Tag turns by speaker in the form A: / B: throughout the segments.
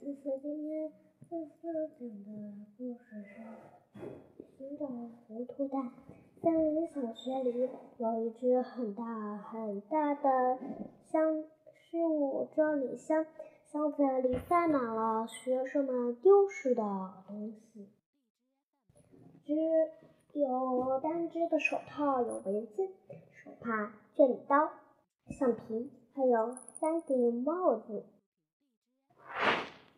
A: 思思今天思思讲的故事是寻找糊涂蛋。森林小学里有一只很大很大的箱，失物装里箱，箱子里塞满了学生们丢失的东西，只有单只的手套，有围巾、手帕、卷刀、橡皮，还有三顶帽子。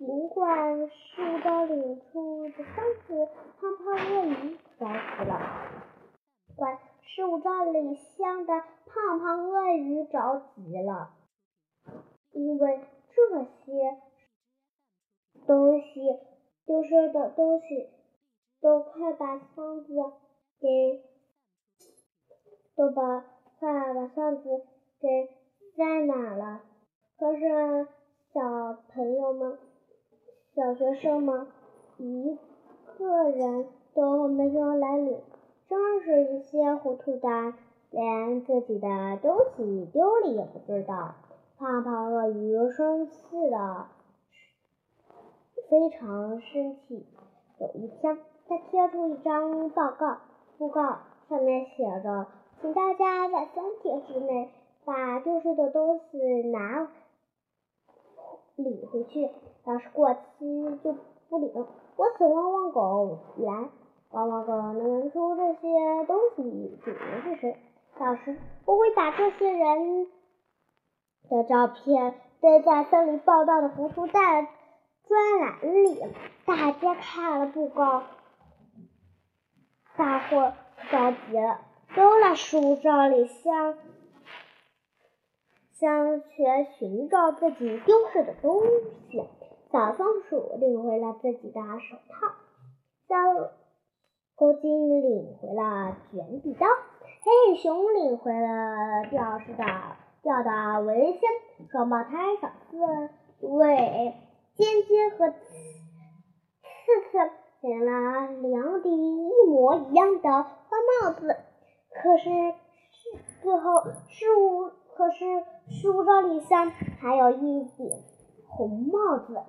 A: 尽管是到领处的箱子，胖胖鳄鱼着急了。管事物站里香的胖胖鳄鱼着急了，因为这些东西丢失的东西都快把箱子给都把快把箱子给塞满了。可是小朋友们。小学生们一个人都没有来领，真是一些糊涂蛋，连自己的东西丢了也不知道。胖胖鳄鱼生气的非常生气。有一天，他贴出一张报告，布告上面写着：“请大家在三天之内把丢失的东西拿领回去。”要是过期就不领。我请汪汪狗来，汪汪狗能闻出这些东西主人是谁。到时我会把这些人的照片堆在森林报道的糊涂蛋专栏里。大家看了不告，大伙着急了，都来树照里向向去寻找自己丢失的东西。小松鼠领回了自己的手套，小狗精领回了卷笔刀，黑熊领回了掉失的掉的围巾，双胞胎小刺猬尖尖和刺刺领了两顶一模一样的花帽子。可是最后失物，可是失物招里上还有一顶红帽子。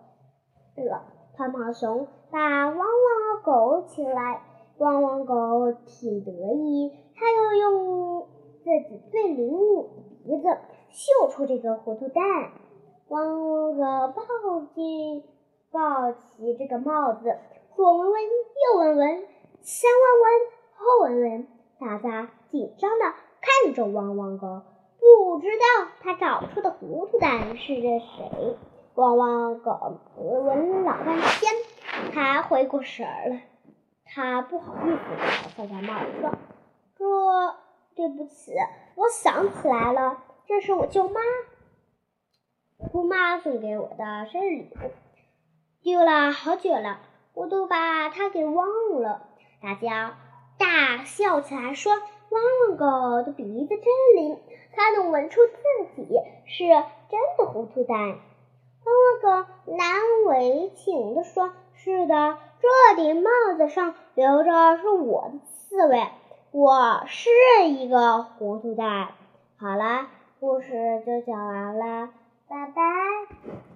A: 了，胖胖熊把汪汪狗请来，汪汪狗挺得意，它又用自己最灵敏的鼻子嗅出这个糊涂蛋。汪汪狗抱起抱起这个帽子，左闻闻，右闻闻，前闻闻，后闻闻，大家紧张的看着汪汪狗，不知道它找出的糊涂蛋是谁。汪汪狗闻了老半天，才回过神儿来。他不好意思地放下帽子说：“这对不起，我想起来了，这是我舅妈姑妈送给我的生日礼物，丢了好久了，我都把它给忘了。”大家大笑起来，说：“汪汪狗的鼻子真灵，它能闻出自己是真的糊涂蛋。”个难为情的说：“是的，这顶帽子上留着是我的刺猬，我是一个糊涂蛋。”好了，故事就讲完了，拜拜。